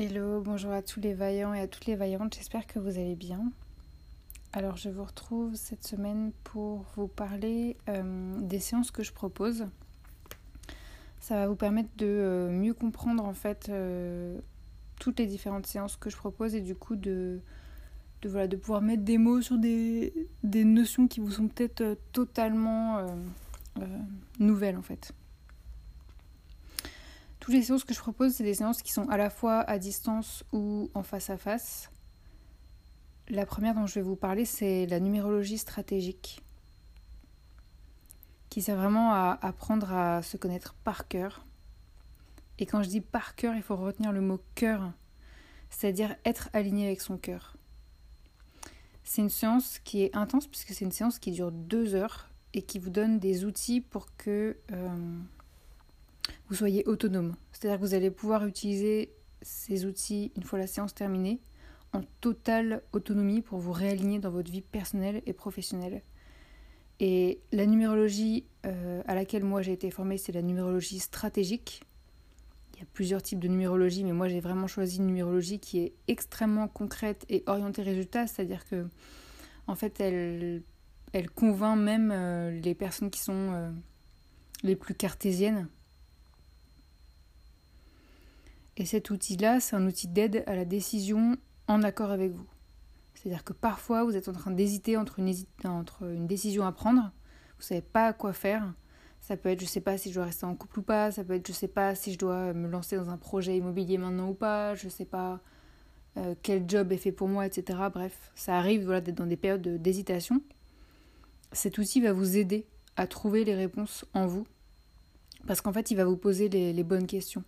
Hello, bonjour à tous les vaillants et à toutes les vaillantes, j'espère que vous allez bien. Alors je vous retrouve cette semaine pour vous parler euh, des séances que je propose. Ça va vous permettre de euh, mieux comprendre en fait euh, toutes les différentes séances que je propose et du coup de, de, voilà, de pouvoir mettre des mots sur des, des notions qui vous sont peut-être totalement nouvelles en fait. Toutes les séances que je propose, c'est des séances qui sont à la fois à distance ou en face à face. La première dont je vais vous parler, c'est la numérologie stratégique, qui sert vraiment à apprendre à se connaître par cœur. Et quand je dis par cœur, il faut retenir le mot cœur, c'est-à-dire être aligné avec son cœur. C'est une séance qui est intense puisque c'est une séance qui dure deux heures et qui vous donne des outils pour que euh, vous soyez autonome. C'est-à-dire que vous allez pouvoir utiliser ces outils une fois la séance terminée en totale autonomie pour vous réaligner dans votre vie personnelle et professionnelle. Et la numérologie euh, à laquelle moi j'ai été formée, c'est la numérologie stratégique. Il y a plusieurs types de numérologie, mais moi j'ai vraiment choisi une numérologie qui est extrêmement concrète et orientée résultat, c'est-à-dire que en fait elle, elle convainc même euh, les personnes qui sont euh, les plus cartésiennes et cet outil-là, c'est un outil d'aide à la décision en accord avec vous. C'est-à-dire que parfois, vous êtes en train d'hésiter entre une, décision à prendre, vous ne savez pas quoi faire. Ça peut être, je ne sais pas si je dois rester en couple ou pas, ça peut être, je ne sais pas si je dois me lancer dans un projet immobilier maintenant ou pas, je ne sais pas euh, quel job est fait pour moi, etc. Bref, ça arrive voilà, d'être dans des périodes d'hésitation. Cet outil va vous aider à trouver les réponses en vous, parce qu'en fait, il va vous poser les bonnes questions.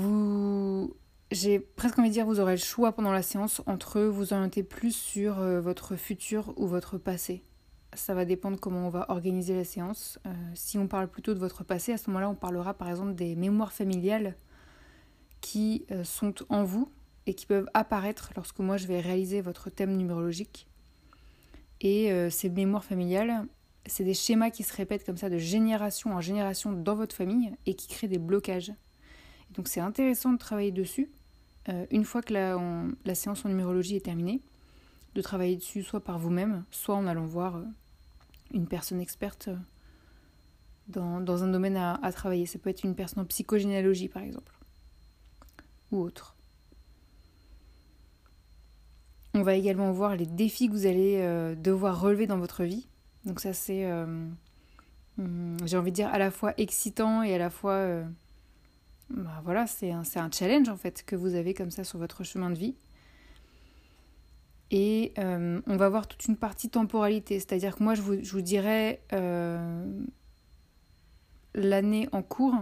Vous, j'ai presque envie de dire, vous aurez le choix pendant la séance entre vous orienter plus sur euh, votre futur ou votre passé. Ça va dépendre comment on va organiser la séance. Euh, si on parle plutôt de votre passé, à ce moment-là, on parlera par exemple des mémoires familiales qui euh, sont en vous et qui peuvent apparaître lorsque moi je vais réaliser votre thème numérologique. Et ces mémoires familiales, c'est des schémas qui se répètent comme ça de génération en génération dans votre famille et qui créent des blocages. Donc c'est intéressant de travailler dessus euh, une fois que la, séance en numérologie est terminée, de travailler dessus soit par vous-même, soit en allant voir euh, une personne experte euh, dans, un domaine à, à, travailler. Ça peut être une personne en psychogénéalogie par exemple, ou autre. On va également voir les défis que vous allez devoir relever dans votre vie. Donc ça c'est, hmm, j'ai envie de dire, à la fois excitant et à la fois bah voilà, c'est un, challenge en fait que vous avez comme ça sur votre chemin de vie. Et euh, on va voir toute une partie temporalité, c'est-à-dire que moi je vous, je dirais euh, l'année en cours,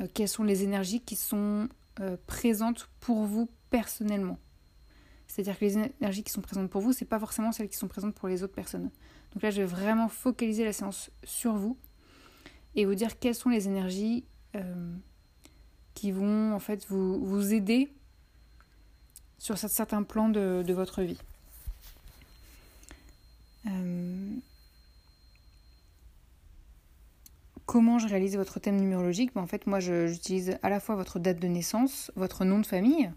euh, quelles sont les énergies qui sont présentes pour vous personnellement. C'est-à-dire que les énergies qui sont présentes pour vous, c'est pas forcément celles qui sont présentes pour les autres personnes. Donc là, je vais vraiment focaliser la séance sur vous et vous dire quelles sont les énergies qui vont en fait vous, aider sur certains plans de, votre vie. Euh, comment je réalise votre thème numérologique? Ben, En fait, moi, j'utilise à la fois votre date de naissance, votre nom de famille,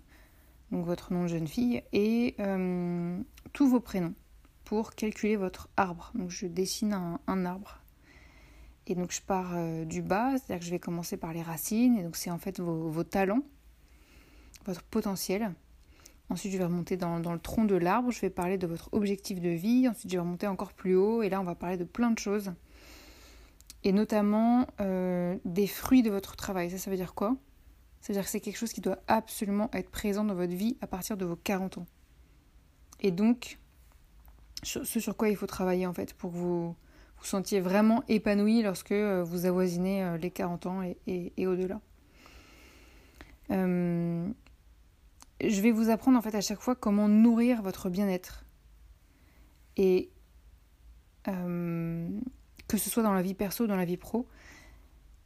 donc votre nom de jeune fille, et euh, tous vos prénoms pour calculer votre arbre. Donc, je dessine un arbre et donc je pars euh, du bas, c'est-à-dire que je vais commencer par les racines, et donc c'est en fait vos, talents, votre potentiel. Ensuite, je vais remonter dans, le tronc de l'arbre, je vais parler de votre objectif de vie, ensuite je vais remonter encore plus haut, et là on va parler de plein de choses. Et notamment euh, des fruits de votre travail. Ça, ça veut dire quoi? C'est-à-dire que c'est quelque chose qui doit absolument être présent dans votre vie à partir de vos 40 ans. Et donc, ce sur quoi il faut travailler en fait pour vous vous sentiez vraiment épanoui lorsque euh, vous avoisinez euh, les 40 ans et, au-delà. Euh, je vais vous apprendre en fait à chaque fois comment nourrir votre bien-être. Et que ce soit dans la vie perso dans la vie pro.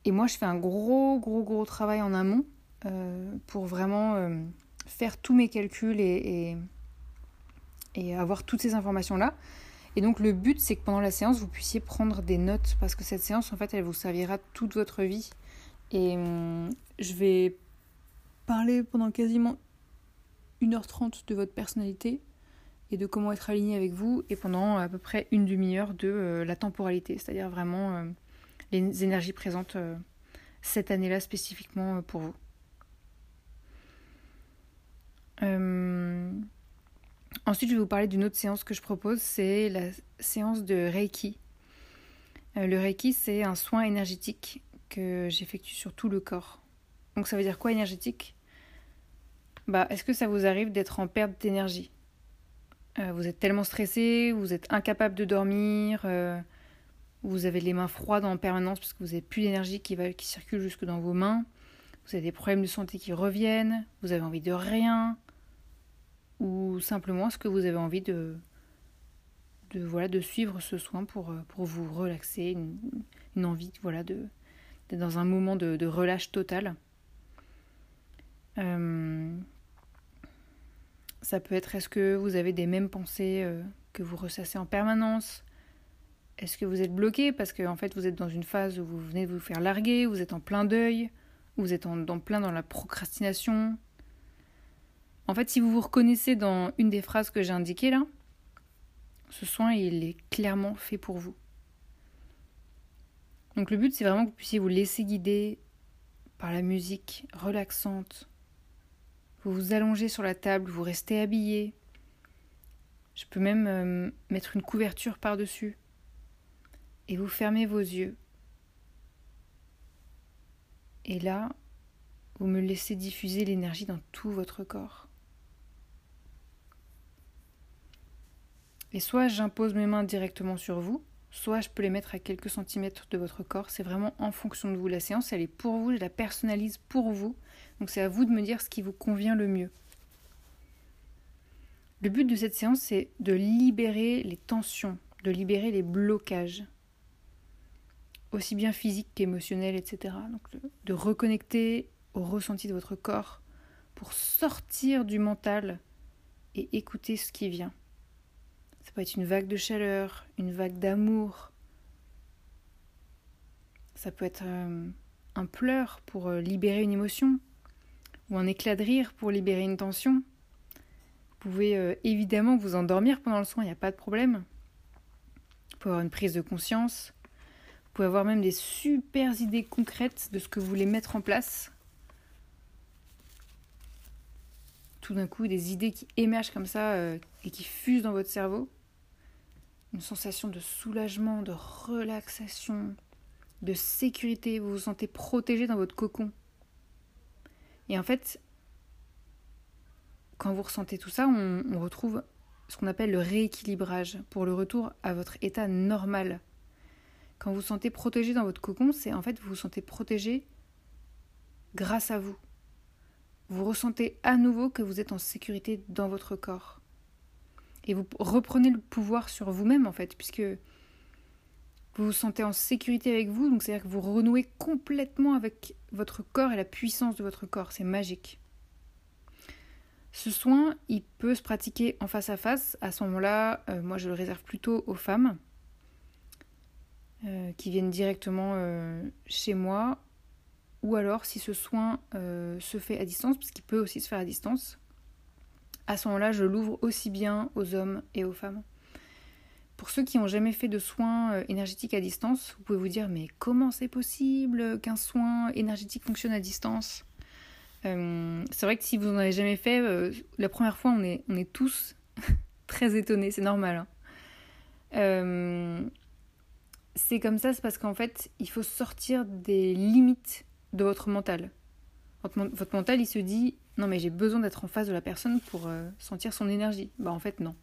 Et moi, je fais un gros, gros, gros travail en amont pour vraiment faire tous mes calculs et avoir toutes ces informations-là. Et donc le but, c'est que pendant la séance, vous puissiez prendre des notes, parce que cette séance, en fait, elle vous servira toute votre vie Et hum, je vais parler pendant quasiment 1h30 de votre personnalité et de comment être aligné avec vous et pendant à peu près une demi-heure de euh, la temporalité, c'est-à-dire vraiment euh, les énergies présentes euh, cette année-là spécifiquement pour vous. Ensuite, je vais vous parler d'une autre séance que je propose, c'est la séance de Reiki. le Reiki, c'est un soin énergétique que j'effectue sur tout le corps. Donc ça veut dire quoi énergétique? Bah, est-ce que ça vous arrive d'être en perte d'énergie? Euh, Vous êtes tellement stressé, vous êtes incapable de dormir, euh, vous avez les mains froides en permanence parce que vous n'avez plus d'énergie qui circule jusque dans vos mains, vous avez des problèmes de santé qui reviennent, vous avez envie de rien, ou simplement est-ce que vous avez envie de, de, de suivre ce soin pour, euh, vous relaxer, une, envie voilà, d'être dans un moment de, relâche total? Euh, ça peut être est-ce que vous avez des mêmes pensées euh, que vous ressassez en permanence? Est-ce que vous êtes bloqué? Parce que fait vous êtes dans une phase où vous venez de vous faire larguer, vous êtes en plein deuil, vous êtes en, plein dans la procrastination En fait, si vous vous reconnaissez dans une des phrases que j'ai indiquées là, ce soin il est clairement fait pour vous. Donc le but c'est vraiment que vous puissiez vous laisser guider par la musique relaxante vous vous allongez sur la table, vous restez habillé. Je peux même euh, mettre une couverture par-dessus. Et vous fermez vos yeux. Et là, vous me laissez diffuser l'énergie dans tout votre corps. Et soit j'impose mes mains directement sur vous, soit je peux les mettre à quelques centimètres de votre corps. C'est vraiment en fonction de vous. La séance, elle est pour vous, je la personnalise pour vous. Donc c'est à vous de me dire ce qui vous convient le mieux. Le but de cette séance, c'est de libérer les tensions, de libérer les blocages, aussi bien physiques qu'émotionnels, etc. Donc de reconnecter au ressenti de votre corps pour sortir du mental et écouter ce qui vient. Ça peut être une vague de chaleur, une vague d'amour. Ça peut être euh, un pleur pour euh, libérer une émotion ou un éclat de rire pour libérer une tension. Vous pouvez euh, évidemment vous endormir pendant le soin, il n'y a pas de problème. Vous pouvez avoir une prise de conscience. Vous pouvez avoir même des super idées concrètes de ce que vous voulez mettre en place. Tout d'un coup, des idées qui émergent comme ça et qui fusent dans votre cerveau. Une sensation de soulagement, de relaxation, de sécurité. Vous vous sentez protégé dans votre cocon. Et en fait, quand vous ressentez tout ça, on, retrouve ce qu'on appelle le rééquilibrage pour le retour à votre état normal. Quand vous vous sentez protégé dans votre cocon, c'est en fait vous vous sentez protégé grâce à vous. Vous ressentez à nouveau que vous êtes en sécurité dans votre corps. Et vous reprenez le pouvoir sur vous-même en fait, puisque vous vous sentez en sécurité avec vous, donc c'est-à-dire que vous renouez complètement avec votre corps et la puissance de votre corps. C'est magique. Ce soin, il peut se pratiquer en face à face. À ce moment-là, euh, moi je le réserve plutôt aux femmes euh, qui viennent directement euh, chez moi. Ou alors si ce soin se fait à distance, parce qu'il peut aussi se faire à distance, à ce moment-là, je l'ouvre aussi bien aux hommes et aux femmes. Pour ceux qui n'ont jamais fait de soins euh, énergétiques à distance, vous pouvez vous dire mais comment c'est possible qu'un soin énergétique fonctionne à distance? Euh, C'est vrai que si vous n'en avez jamais fait, euh, la première fois on est, tous très étonnés, c'est normal. Hein. c'est comme ça, c'est parce qu'en fait il faut sortir des limites de votre mental. Votre, mental il se dit non mais j'ai besoin d'être en face de la personne pour sentir son énergie. Bah en fait non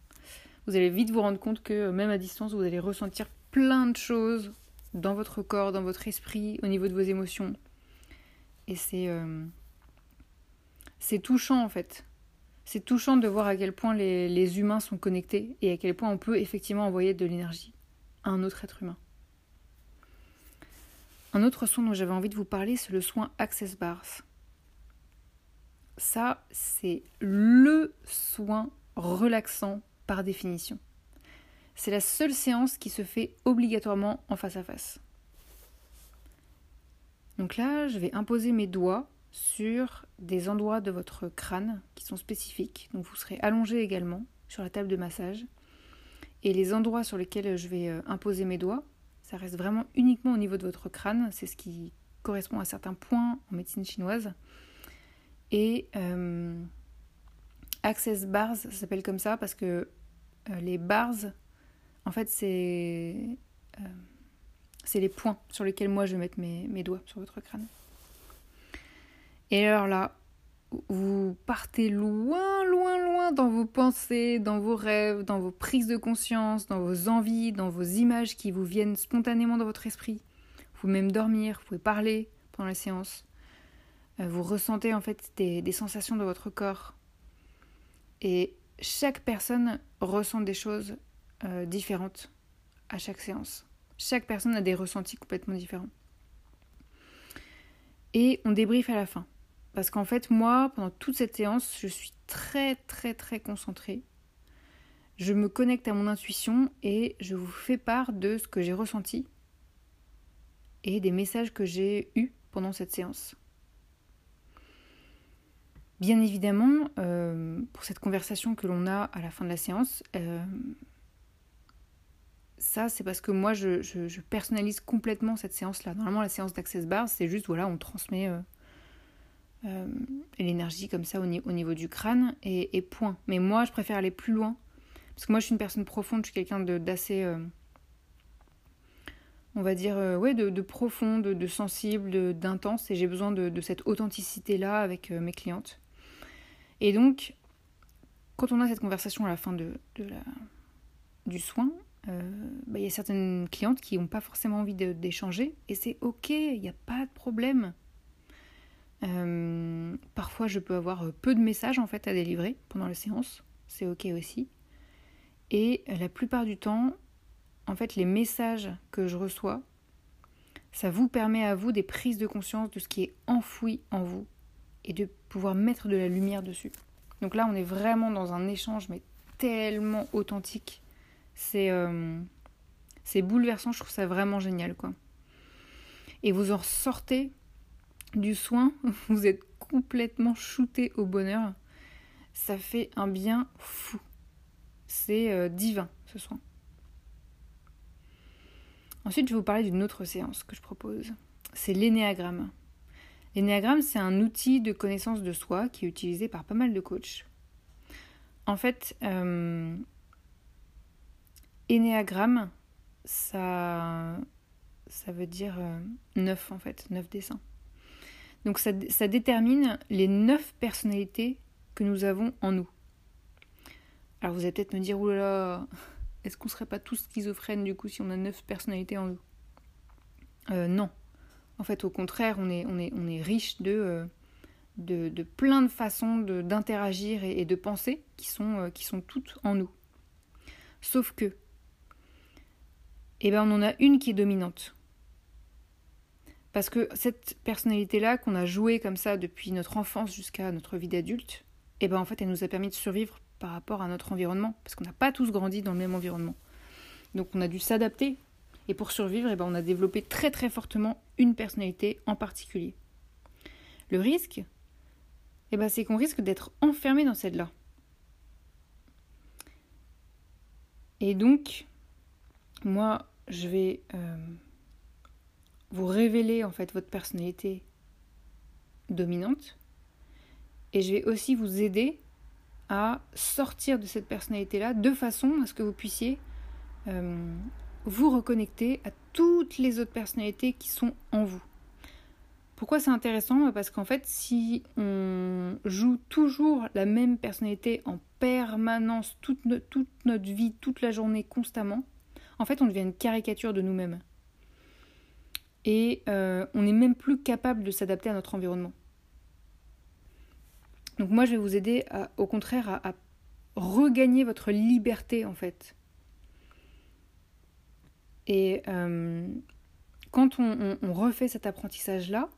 vous allez vite vous rendre compte que même à distance, vous allez ressentir plein de choses dans votre corps, dans votre esprit, au niveau de vos émotions. Et c'est euh, c'est touchant en fait. C'est touchant de voir à quel point les, les, humains sont connectés et à quel point on peut effectivement envoyer de l'énergie à un autre être humain. Un autre soin dont j'avais envie de vous parler, c'est le soin Access Bars. Ça, c'est le soin relaxant par définition. C'est la seule séance qui se fait obligatoirement en face à face. Donc là, je vais imposer mes doigts sur des endroits de votre crâne qui sont spécifiques. Donc vous serez allongé également sur la table de massage. Et les endroits sur lesquels je vais euh, imposer mes doigts, ça reste vraiment uniquement au niveau de votre crâne. C'est ce qui correspond à certains points en médecine chinoise. Et euh, Access Bars, ça s'appelle comme ça parce que euh, les bars, en fait, c'est c'est les points sur lesquels moi je vais mettre mes, mes doigts sur votre crâne. Et alors là, vous partez loin, loin, loin dans vos pensées, dans vos rêves, dans vos prises de conscience, dans vos envies, dans vos images qui vous viennent spontanément dans votre esprit. Vous pouvez même dormir, vous pouvez parler pendant la séance. Euh, vous ressentez en fait des, sensations de votre corps. Et chaque personne ressent des choses euh, différentes à chaque séance. Chaque personne a des ressentis complètement différents. Et on débriefe à la fin. Parce qu'en fait, moi, pendant toute cette séance, je suis très, très, très concentrée. Je me connecte à mon intuition et je vous fais part de ce que j'ai ressenti et des messages que j'ai eus pendant cette séance. Bien évidemment, euh, pour cette conversation que l'on a à la fin de la séance, euh, ça c'est parce que moi je, personnalise complètement cette séance-là. Normalement la séance d'Access Bar, c'est juste voilà, on transmet euh, l'énergie comme ça au, niveau du crâne et, point. Mais moi, je préfère aller plus loin. Parce que moi, je suis une personne profonde, je suis quelqu'un d'assez. On va dire, ouais, de, de, profond, de, sensible, d'intense. Et j'ai besoin de, cette authenticité-là avec mes clientes. Et donc, quand on a cette conversation à la fin de, du soin, bah, il y a certaines clientes qui n'ont pas forcément envie d'échanger. Et c'est ok, il n'y a pas de problème. Euh, parfois, je peux avoir euh, peu de messages en fait à délivrer pendant la séance. C'est ok aussi. Et la plupart du temps, en fait, les messages que je reçois, ça vous permet à vous des prises de conscience de ce qui est enfoui en vous et de pouvoir mettre de la lumière dessus. Donc là, on est vraiment dans un échange, mais tellement authentique. C'est euh, bouleversant, je trouve ça vraiment génial, quoi. Et vous en sortez du soin, vous êtes complètement shooté au bonheur. Ça fait un bien fou. C'est euh, divin ce soin. Ensuite, je vais vous parler d'une autre séance que je propose. C'est l'énéagramme. L'énéagramme, c'est un outil de connaissance de soi qui est utilisé par pas mal de coachs. En fait, euh, énéagramme, ça, ça veut dire euh, neuf en fait, neuf dessins. Donc ça, détermine les neuf personnalités que nous avons en nous. Alors vous allez peut-être me dire, oulala, est-ce qu'on serait pas tous schizophrènes du coup si on a neuf personnalités en nous? Euh, Non. En fait, au contraire, on est, riche de, euh, de, de, plein de façons d'interagir et, de penser qui sont, euh, qui sont toutes en nous. Sauf que, eh ben, on en a une qui est dominante. Parce que cette personnalité-là qu'on a jouée comme ça depuis notre enfance jusqu'à notre vie d'adulte, eh ben en fait elle nous a permis de survivre par rapport à notre environnement, parce qu'on n'a pas tous grandi dans le même environnement. Donc on a dû s'adapter, et pour survivre, eh ben, on a développé très très fortement personnalité en particulier. Le risque, eh ben, c'est qu'on risque d'être enfermé dans celle-là. Et donc, moi, je vais euh, vous révélez en fait votre personnalité dominante et je vais aussi vous aider à sortir de cette personnalité-là de façon à ce que vous puissiez euh, vous reconnecter à toutes les autres personnalités qui sont en vous. Pourquoi c'est intéressant? Parce qu'en fait, si on joue toujours la même personnalité en permanence, toute, notre vie, toute la journée, constamment, en fait, on devient une caricature de nous-mêmes et euh, on n'est même plus capable de s'adapter à notre environnement. Donc moi je vais vous aider au contraire à, regagner votre liberté en fait. Et euh, quand on, refait cet apprentissage-là,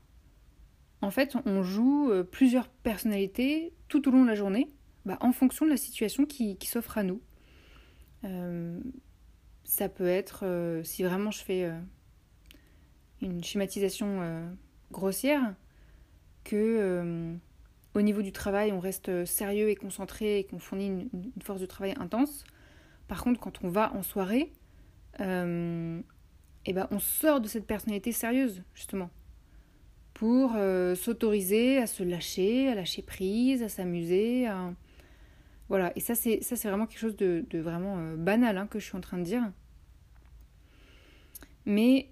en fait on joue euh, plusieurs personnalités tout au long de la journée bah, en fonction de la situation qui, s'offre à nous. ça peut être, si vraiment je fais une schématisation euh, grossière que euh, au niveau du travail, on reste sérieux et concentré et qu'on fournit une, force de travail intense. Par contre, quand on va en soirée, euh, eh ben, on sort de cette personnalité sérieuse, justement, pour euh, s'autoriser à se lâcher, à lâcher prise, à s'amuser. Voilà, et ça, c'est, ça, c'est vraiment quelque chose de, vraiment banal hein, que je suis en train de dire. Mais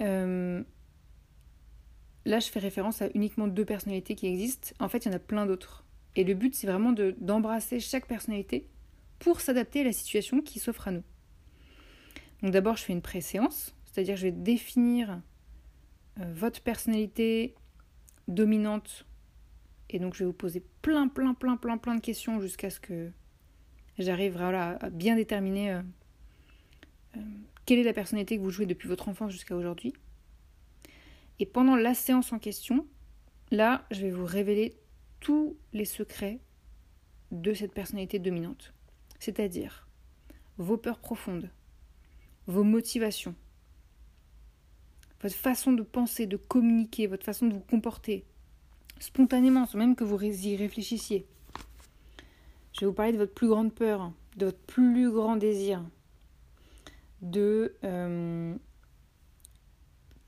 là, je fais référence à uniquement deux personnalités qui existent. En fait, il y en a plein d'autres. Et le but, c'est vraiment de, d'embrasser chaque personnalité pour s'adapter à la situation qui s'offre à nous. Donc d'abord, je fais une pré-séance, c'est-à-dire je vais définir euh, votre personnalité dominante. Et donc, je vais vous poser plein, plein, plein, plein, plein de questions jusqu'à ce que j'arrive à bien déterminer euh, euh, quelle est la personnalité que vous jouez depuis votre enfance jusqu'à aujourd'hui. Et pendant la séance en question, là, je vais vous révéler tous les secrets de cette personnalité dominante. C'est-à-dire vos peurs profondes, vos motivations, votre façon de penser, de communiquer, votre façon de vous comporter, spontanément, sans même que vous y réfléchissiez. Je vais vous parler de votre plus grande peur, de votre plus grand désir, de euh,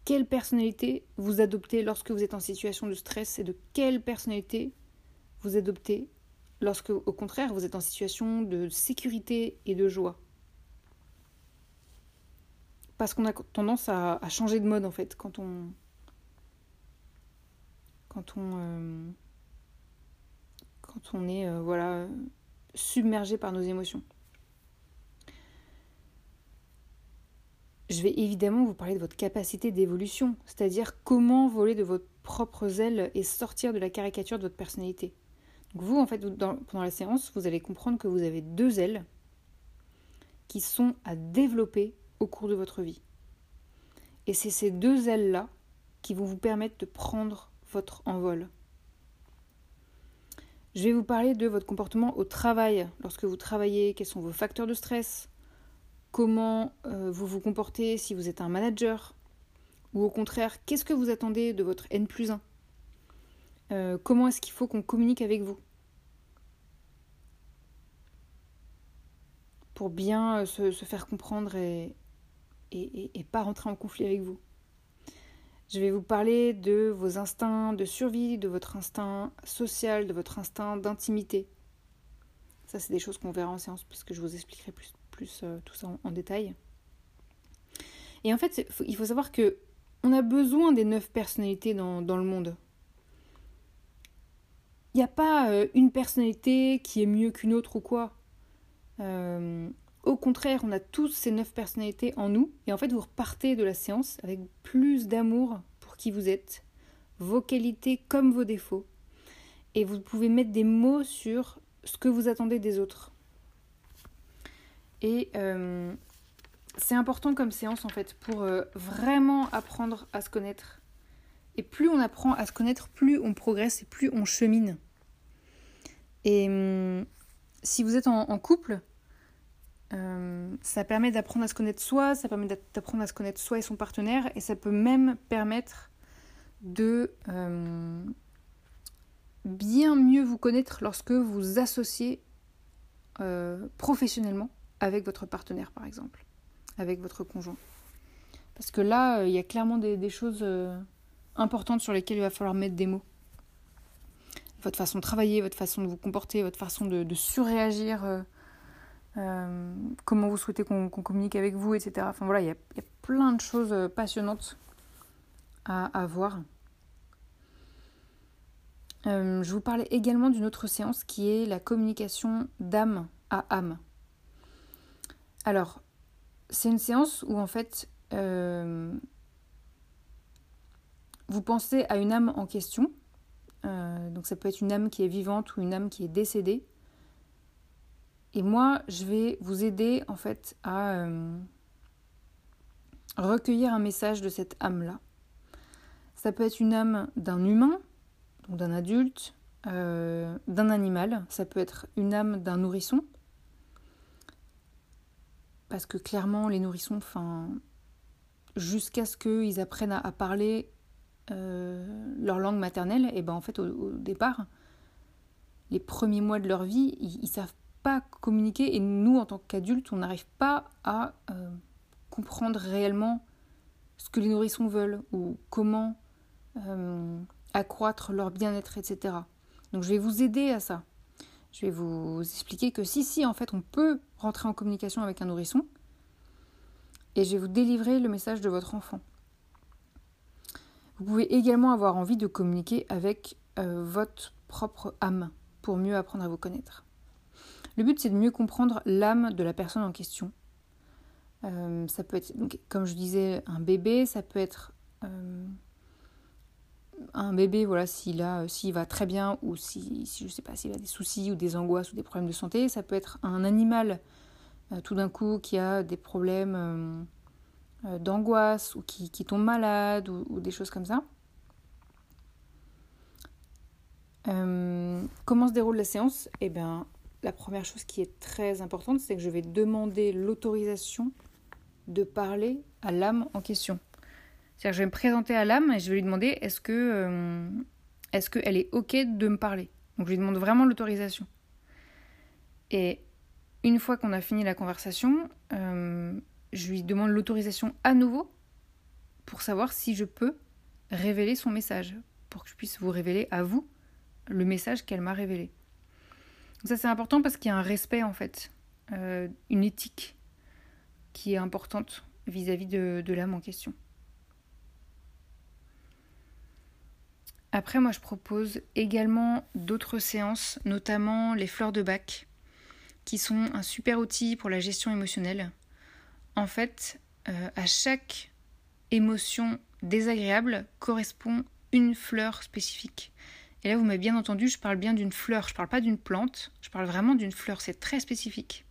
quelle personnalité vous adoptez lorsque vous êtes en situation de stress et de quelle personnalité vous adoptez lorsque, au contraire, vous êtes en situation de sécurité et de joie. Parce qu'on a tendance à, changer de mode en fait quand on quand on euh, quand on est euh, voilà submergé par nos émotions. je vais évidemment vous parler de votre capacité d'évolution, c'est-à-dire comment voler de votre propre ailes et sortir de la caricature de votre personnalité. Vous, en fait, pendant la séance, vous allez comprendre que vous avez deux ailes qui sont à développer au cours de votre vie. Et c'est ces deux ailes-là qui vont vous permettre de prendre votre envol. Je vais vous parler de votre comportement au travail, lorsque vous travaillez, quels sont vos facteurs de stress, comment euh, vous vous comportez si vous êtes un manager, ou au contraire, qu'est-ce que vous attendez de votre N plus 1 euh, Comment est-ce qu'il faut qu'on communique avec vous? Pour bien euh, se, faire comprendre et, et, pas rentrer en conflit avec vous. Je vais vous parler de vos instincts de survie, de votre instinct social, de votre instinct d'intimité. Ça, c'est des choses qu'on verra en séance puisque je vous expliquerai plus plus euh, tout ça en, détail. Et en fait, il faut savoir que on a besoin des neuf personnalités dans, le monde. Il n'y a pas euh, une personnalité qui est mieux qu'une autre ou quoi. Euh, au contraire, on a tous ces neuf personnalités en nous. Et en fait, vous repartez de la séance avec plus d'amour pour qui vous êtes, vos qualités comme vos défauts. Et vous pouvez mettre des mots sur ce que vous attendez des autres. Et euh, c'est important comme séance en fait pour euh, vraiment apprendre à se connaître. Et plus on apprend à se connaître, plus on progresse et plus on chemine. Et hum, si vous êtes en, couple, euh, ça permet d'apprendre à se connaître soi, ça permet d'apprendre à se connaître soi et son partenaire, et ça peut même permettre de bien mieux vous connaître lorsque vous associez professionnellement avec votre partenaire, par exemple, avec votre conjoint. Parce que là, euh, il y a clairement des, choses euh, importantes sur lesquelles il va falloir mettre des mots. Votre façon de travailler, votre façon de vous comporter, votre façon de, surréagir, euh, comment vous souhaitez qu'on communique avec vous, etc. Enfin voilà, il y a, plein de choses passionnantes à, voir. je vous parlais également d'une autre séance qui est la communication d'âme à âme. Alors, c'est une séance où en fait, euh, vous pensez à une âme en question. Euh, donc ça peut être une âme qui est vivante ou une âme qui est décédée. Et moi, je vais vous aider en fait à euh, recueillir un message de cette âme-là. Ça peut être une âme d'un humain, donc d'un adulte, d'un animal. Ça peut être une âme d'un nourrisson parce que clairement, les nourrissons, enfin, jusqu'à ce qu'ils apprennent à, parler, leur langue maternelle, et ben en fait au, départ, les premiers mois de leur vie, ils, ne savent pas communiquer et nous en tant qu'adultes, on n'arrive pas à comprendre réellement ce que les nourrissons veulent ou comment accroître leur bien-être, etc. Donc je vais vous aider à ça. Je vais vous expliquer que si, si, en fait, on peut rentrer en communication avec un nourrisson. Et je vais vous délivrer le message de votre enfant. Vous pouvez également avoir envie de communiquer avec euh, votre propre âme pour mieux apprendre à vous connaître. Le but, c'est de mieux comprendre l'âme de la personne en question. Euh, ça peut être, comme je disais, un bébé, ça peut être euh, un bébé, voilà, s'il a, s'il va très bien ou si, si je sais pas, s'il a des soucis ou des angoisses ou des problèmes de santé, ça peut être un animal euh, tout d'un coup qui a des problèmes euh, euh, d'angoisse ou qui, qui, tombe malade ou, des choses comme ça. comment se déroule la séance? Eh bien, la première chose qui est très importante, c'est que je vais demander l'autorisation de parler à l'âme en question. C'est-à-dire je vais me présenter à l'âme et je vais lui demander est-ce que euh, est-ce qu'elle est OK de me parler? Donc je lui demande vraiment l'autorisation. Et une fois qu'on a fini la conversation, euh, je lui demande l'autorisation à nouveau pour savoir si je peux révéler son message, pour que je puisse vous révéler à vous le message qu'elle m'a révélé. Donc ça c'est important parce qu'il y a un respect en fait, euh, une éthique qui est importante vis-à-vis de l'âme en question. Après, moi, je propose également d'autres séances, notamment les fleurs de bac, qui sont un super outil pour la gestion émotionnelle. En fait, euh, à chaque émotion désagréable correspond une fleur spécifique. Et là, vous m'avez bien entendu, je parle bien d'une fleur, je ne parle pas d'une plante, je parle vraiment d'une fleur, c'est très spécifique.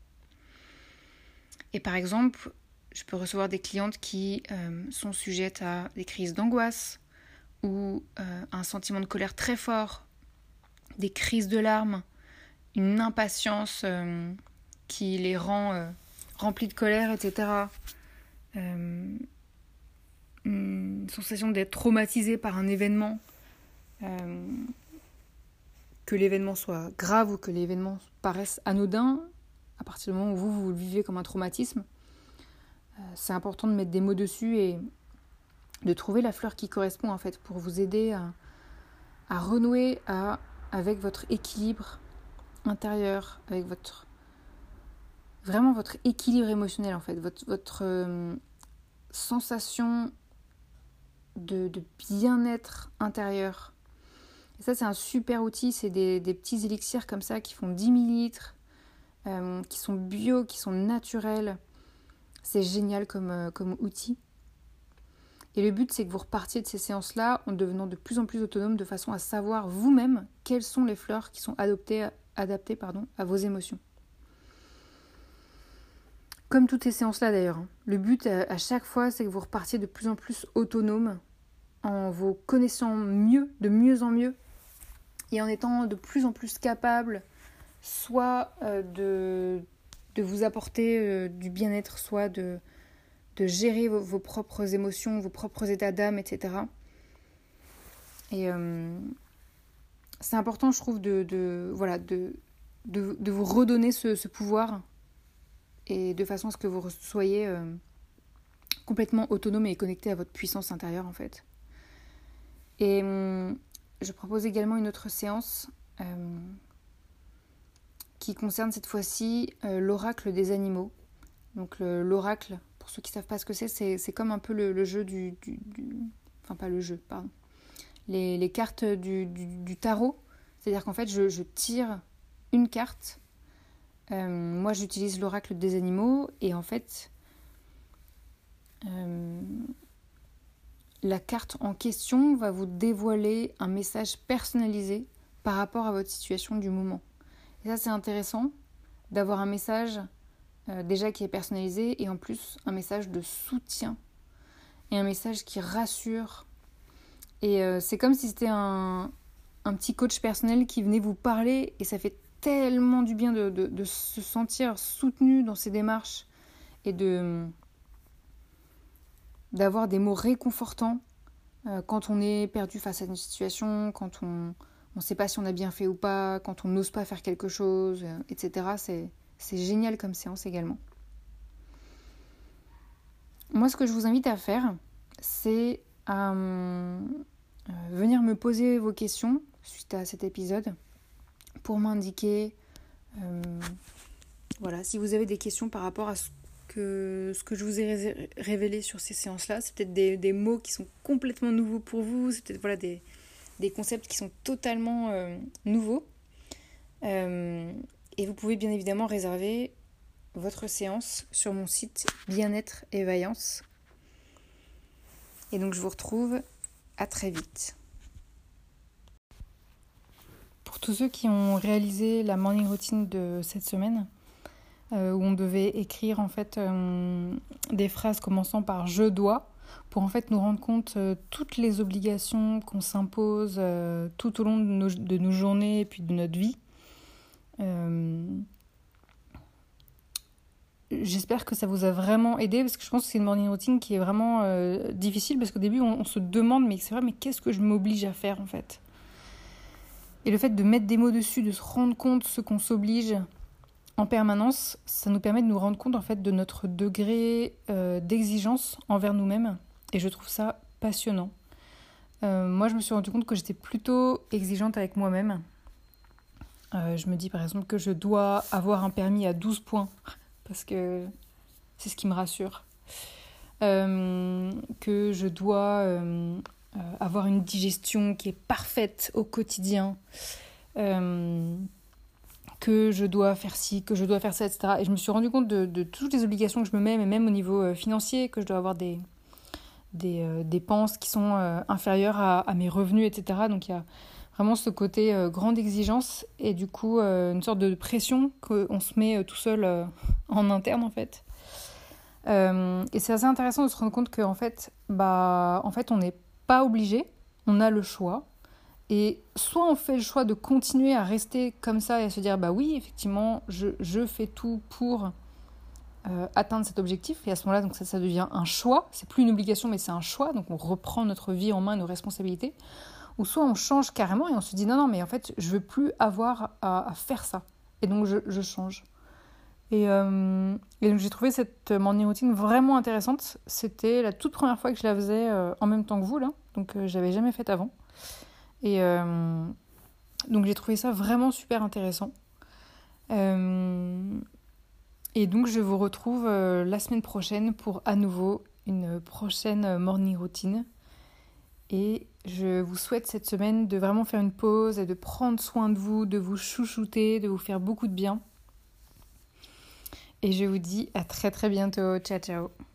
Et par exemple, je peux recevoir des clientes qui euh, sont sujettes à des crises d'angoisse, ou euh, un sentiment de colère très fort, des crises de larmes, une impatience euh, qui les rend remplis de colère, etc. une sensation d'être traumatisé par un événement, que l'événement soit grave ou que l'événement paraisse anodin, à partir du moment où vous, vous le vivez comme un traumatisme, c'est important de mettre des mots dessus et de trouver la fleur qui correspond en fait pour vous aider à, renouer avec votre équilibre intérieur, avec votre vraiment votre équilibre émotionnel en fait, votre, votre euh, sensation de, bien-être intérieur. Ça c'est un super outil, c'est des, petits élixirs comme ça qui font 10 millilitres, euh, qui sont bio, qui sont naturels. C'est génial comme, euh, comme outil. Et le but, c'est que vous repartiez de ces séances-là en devenant de plus en plus autonome de façon à savoir vous-même quelles sont les fleurs qui sont adaptées à vos émotions. Comme toutes ces séances-là d'ailleurs, hein. le but à chaque fois, c'est que vous repartiez de plus en plus autonome en vous connaissant mieux, de mieux en mieux, et en étant de plus en plus capable soit euh, de, de vous apporter euh, du bien-être, soit de, de gérer vos, propres émotions, vos propres états d'âme, etc. Et euh, c'est important, je trouve, de, voilà, de, de, vous redonner ce, pouvoir et de façon à ce que vous soyez complètement autonome et connecté à votre puissance intérieure, en fait. Et hum, je propose également une autre séance euh, qui concerne cette fois-ci l'oracle des animaux. Donc l'oracle, pour ceux qui ne savent pas ce que c'est, c'est comme un peu le, jeu du, Enfin, pas le jeu, pardon. Les, cartes du, tarot. C'est-à-dire qu'en fait, je, tire une carte. Euh, moi, j'utilise l'oracle des animaux. Et en fait, euh, la carte en question va vous dévoiler un message personnalisé par rapport à votre situation du moment. Et ça, c'est intéressant d'avoir un message euh, déjà qui est personnalisé et en plus un message de soutien et un message qui rassure. Et euh, c'est comme si c'était un, un, petit coach personnel qui venait vous parler et ça fait tellement du bien de, de, se sentir soutenu dans ses démarches et de d'avoir des mots réconfortants quand on est perdu face à une situation, quand on ne sait pas si on a bien fait ou pas, quand on n'ose pas faire quelque chose, etc. C'est génial comme séance également. Moi, ce que je vous invite à faire, c'est à venir me poser vos questions suite à cet épisode pour m'indiquer voilà, si vous avez des questions par rapport à ce que, ce que je vous ai révélé sur ces séances-là, c'est peut-être des, mots qui sont complètement nouveaux pour vous, c'est peut-être voilà, des, concepts qui sont totalement euh, nouveaux. Euh, et vous pouvez bien évidemment réserver votre séance sur mon site Bien-être et Vaillance. Et donc je vous retrouve à très vite. Pour tous ceux qui ont réalisé la morning routine de cette semaine, euh, où on devait écrire en fait euh, des phrases commençant par je dois pour en fait nous rendre compte euh, toutes les obligations qu'on s'impose tout au long de nos, de nos, journées et puis de notre vie. J'espère que ça vous a vraiment aidé parce que je pense que c'est une morning routine qui est vraiment difficile parce qu'au début on, on, se demande mais c'est vrai mais qu'est-ce que je m'oblige à faire en fait? Et le fait de mettre des mots dessus, de se rendre compte ce qu'on s'oblige, en permanence, ça nous permet de nous rendre compte en fait de notre degré euh, d'exigence envers nous-mêmes et je trouve ça passionnant. Euh, moi, je me suis rendu compte que j'étais plutôt exigeante avec moi-même. Euh, je me dis par exemple que je dois avoir un permis à 12 points parce que c'est ce qui me rassure. que je dois avoir une digestion qui est parfaite au quotidien que je dois faire ci, que je dois faire ça, etc. Et je me suis rendu compte de, toutes les obligations que je me mets, mais même au niveau euh, financier, que je dois avoir des, des euh, dépenses qui sont euh, inférieures à, mes revenus, etc. Donc il y a vraiment ce côté grande exigence et du coup une sorte de pression qu'on se met tout seul en interne en fait. et c'est assez intéressant de se rendre compte qu'en fait, bah, en fait, on n'est pas obligé, on a le choix. Et soit on fait le choix de continuer à rester comme ça et à se dire bah oui, effectivement, je, je fais tout pour euh, atteindre cet objectif. Et à ce moment-là, donc ça, ça devient un choix. C'est plus une obligation, mais c'est un choix. Donc on reprend notre vie en main, nos responsabilités. Ou soit on change carrément et on se dit non, non, mais en fait, je veux plus avoir à, faire ça. Et donc je, change. Et, euh, et donc j'ai trouvé cette morning routine vraiment intéressante. C'était la toute première fois que je la faisais euh, en même temps que vous là. Donc j'avais jamais fait avant. Et euh, donc j'ai trouvé ça vraiment super intéressant. Euh, et donc je vous retrouve euh, la semaine prochaine pour à nouveau une prochaine morning routine. Et je vous souhaite cette semaine de vraiment faire une pause et de prendre soin de vous, de vous chouchouter, de vous faire beaucoup de bien. Et je vous dis à très très bientôt. Ciao ciao